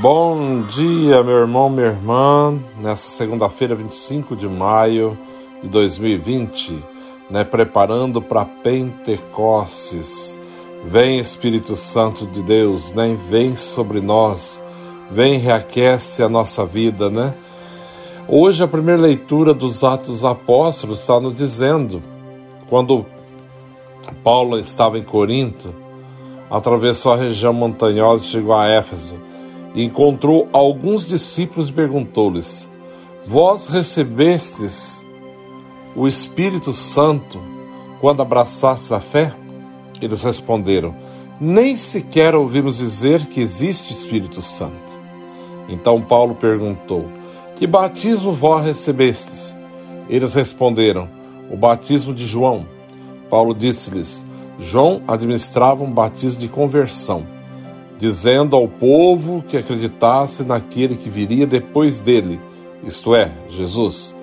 Bom dia, meu irmão, minha irmã. Nessa segunda-feira, 25 de maio de 2020, né, preparando para Pentecostes. Vem Espírito Santo de Deus, né? Vem sobre nós. Vem reaquece a nossa vida, né? Hoje a primeira leitura dos Atos Apóstolos está nos dizendo, quando Paulo estava em Corinto, atravessou a região montanhosa e chegou a Éfeso encontrou alguns discípulos e perguntou-lhes: Vós recebestes o Espírito Santo quando abraçastes a fé? Eles responderam: Nem sequer ouvimos dizer que existe Espírito Santo. Então Paulo perguntou: Que batismo vós recebestes? Eles responderam: O batismo de João. Paulo disse-lhes: João administrava um batismo de conversão dizendo ao povo que acreditasse naquele que viria depois dele, isto é, Jesus.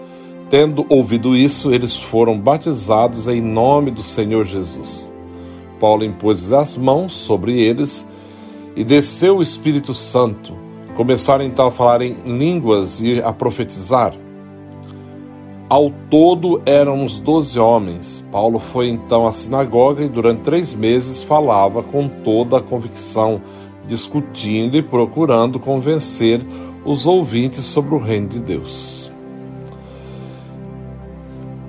Tendo ouvido isso, eles foram batizados em nome do Senhor Jesus. Paulo impôs as mãos sobre eles e desceu o Espírito Santo. Começaram então a falar em línguas e a profetizar. Ao todo eram uns doze homens. Paulo foi então à sinagoga e durante três meses falava com toda a convicção discutindo e procurando convencer os ouvintes sobre o reino de Deus.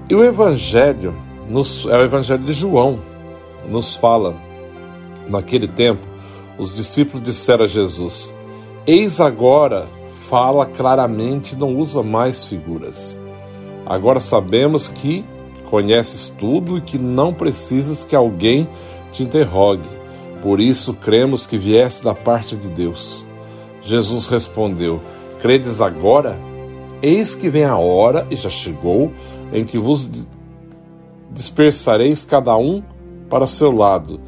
E o Evangelho, nos, é o Evangelho de João, nos fala, naquele tempo, os discípulos disseram a Jesus: Eis agora, fala claramente, não usa mais figuras. Agora sabemos que conheces tudo e que não precisas que alguém te interrogue. Por isso cremos que viesse da parte de Deus. Jesus respondeu: Credes agora? Eis que vem a hora, e já chegou, em que vos dispersareis cada um para seu lado,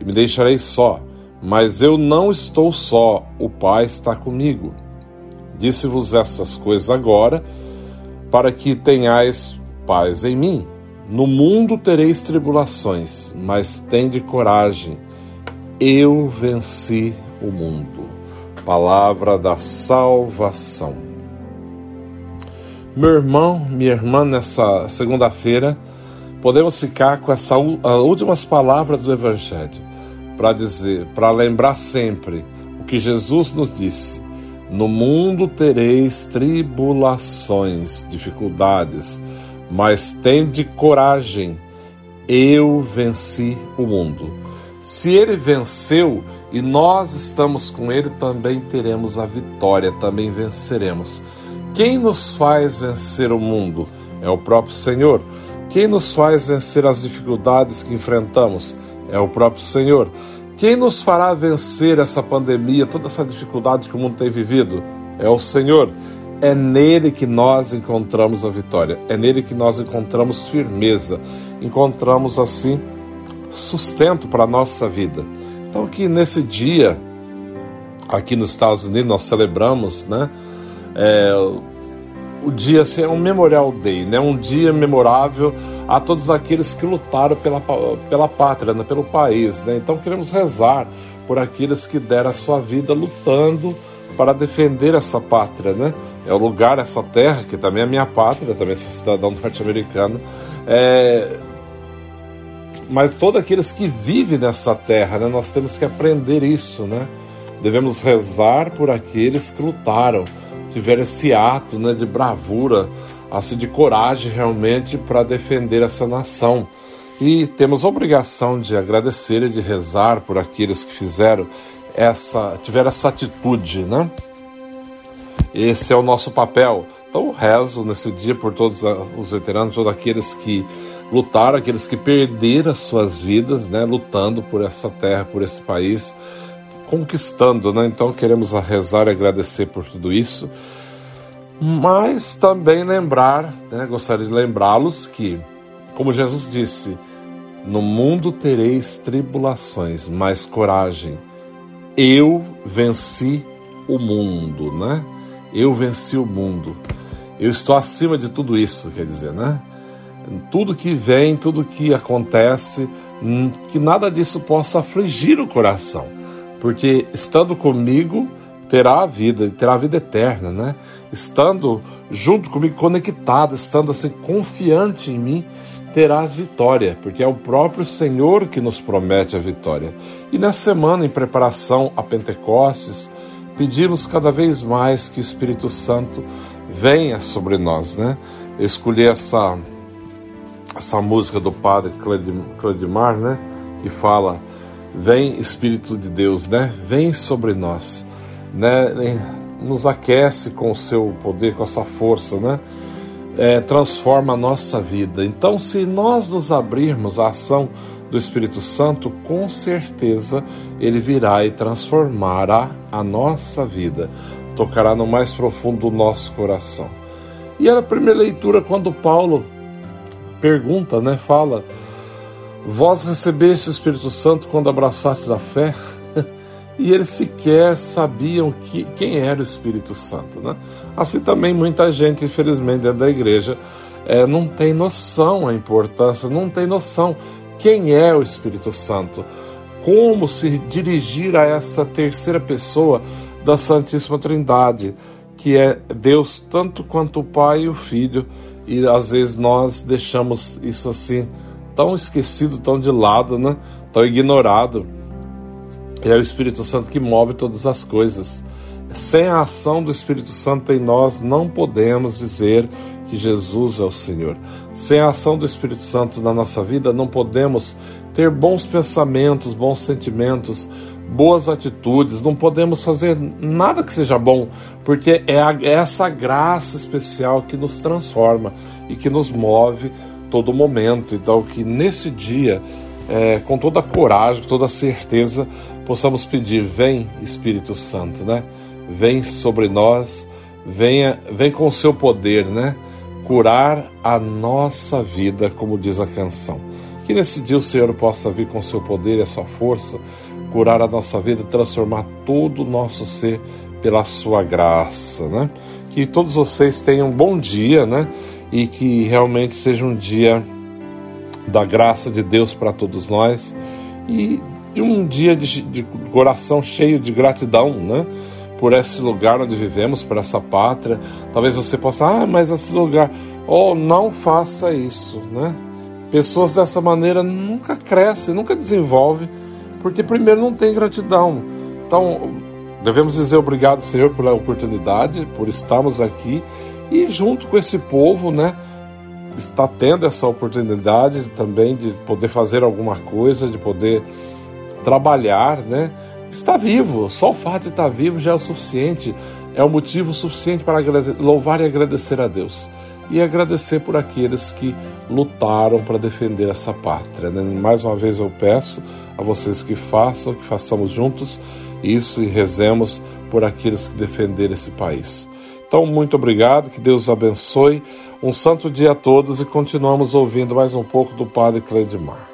e me deixareis só. Mas eu não estou só, o Pai está comigo. Disse-vos estas coisas agora, para que tenhais paz em mim. No mundo tereis tribulações, mas tende coragem eu venci o mundo. Palavra da salvação. Meu irmão, minha irmã, nessa segunda-feira, podemos ficar com essas últimas palavras do Evangelho para dizer, para lembrar sempre o que Jesus nos disse: No mundo tereis tribulações, dificuldades, mas tende coragem, eu venci o mundo. Se ele venceu e nós estamos com ele, também teremos a vitória, também venceremos. Quem nos faz vencer o mundo é o próprio Senhor. Quem nos faz vencer as dificuldades que enfrentamos é o próprio Senhor. Quem nos fará vencer essa pandemia, toda essa dificuldade que o mundo tem vivido? É o Senhor. É nele que nós encontramos a vitória, é nele que nós encontramos firmeza, encontramos assim sustento para a nossa vida. Então, que nesse dia, aqui nos Estados Unidos, nós celebramos, né? É, o dia assim, é um Memorial Day, né? um dia memorável a todos aqueles que lutaram pela, pela pátria, né? pelo país. Né? Então, queremos rezar por aqueles que deram a sua vida lutando para defender essa pátria. Né? É o lugar, essa terra, que também é minha pátria, também sou cidadão norte-americano. É, mas todos aqueles que vivem nessa terra, né, nós temos que aprender isso, né? Devemos rezar por aqueles que lutaram, tiveram esse ato né, de bravura, assim, de coragem realmente para defender essa nação. E temos a obrigação de agradecer e de rezar por aqueles que fizeram essa, tiveram essa atitude, né? Esse é o nosso papel. Então, rezo nesse dia por todos os veteranos, todos aqueles que lutaram, aqueles que perderam as suas vidas, né, lutando por essa terra, por esse país, conquistando, né? Então queremos rezar e agradecer por tudo isso, mas também lembrar, né, gostaria de lembrá-los que, como Jesus disse, no mundo tereis tribulações, mas coragem. Eu venci o mundo, né? Eu venci o mundo. Eu estou acima de tudo isso, quer dizer, né? tudo que vem, tudo que acontece, que nada disso possa afligir o coração, porque estando comigo, terá a vida, terá a vida eterna, né? Estando junto comigo, conectado, estando assim confiante em mim, terás vitória, porque é o próprio Senhor que nos promete a vitória. E nessa semana, em preparação a Pentecostes, pedimos cada vez mais que o Espírito Santo venha sobre nós, né? Eu escolhi essa, essa música do padre Cledimar, né? Que fala: Vem Espírito de Deus, né? Vem sobre nós né, nos aquece com o seu poder, com a sua força, né? É, transforma a nossa vida. Então, se nós nos abrirmos à ação do Espírito Santo, com certeza ele virá e transformará a nossa vida, tocará no mais profundo do nosso coração. E era a primeira leitura quando Paulo pergunta, né? Fala: Vós recebeste o Espírito Santo quando abraçastes a fé? e eles sequer sabiam que, quem era o Espírito Santo. Né? Assim também muita gente, infelizmente, dentro da igreja é, não tem noção a importância, não tem noção quem é o Espírito Santo, como se dirigir a essa terceira pessoa da Santíssima Trindade, que é Deus tanto quanto o Pai e o Filho, e às vezes nós deixamos isso assim tão esquecido, tão de lado, né? tão ignorado é o Espírito Santo que move todas as coisas. Sem a ação do Espírito Santo em nós, não podemos dizer que Jesus é o Senhor. Sem a ação do Espírito Santo na nossa vida, não podemos ter bons pensamentos, bons sentimentos, boas atitudes, não podemos fazer nada que seja bom, porque é, é essa graça especial que nos transforma e que nos move todo momento. Então, que nesse dia, é, com toda a coragem, toda a certeza, possamos pedir: vem Espírito Santo, né? Vem sobre nós, venha, vem com o seu poder, né? Curar a nossa vida, como diz a canção. Que nesse dia o Senhor possa vir com seu poder e a sua força, curar a nossa vida, transformar todo o nosso ser pela sua graça, né? Que todos vocês tenham um bom dia, né? E que realmente seja um dia da graça de Deus para todos nós e e um dia de, de coração cheio de gratidão, né? Por esse lugar onde vivemos, por essa pátria. Talvez você possa, ah, mas esse lugar. Oh, não faça isso, né? Pessoas dessa maneira nunca crescem, nunca desenvolvem, porque primeiro não tem gratidão. Então, devemos dizer obrigado, Senhor, pela oportunidade, por estarmos aqui e junto com esse povo, né? Está tendo essa oportunidade também de poder fazer alguma coisa, de poder trabalhar, né? Está vivo, só o fato de estar vivo já é o suficiente, é o motivo suficiente para louvar e agradecer a Deus. E agradecer por aqueles que lutaram para defender essa pátria. Né? Mais uma vez eu peço a vocês que façam, que façamos juntos isso e rezemos por aqueles que defenderam esse país. Então, muito obrigado, que Deus abençoe. Um santo dia a todos e continuamos ouvindo mais um pouco do Padre Cleidmar.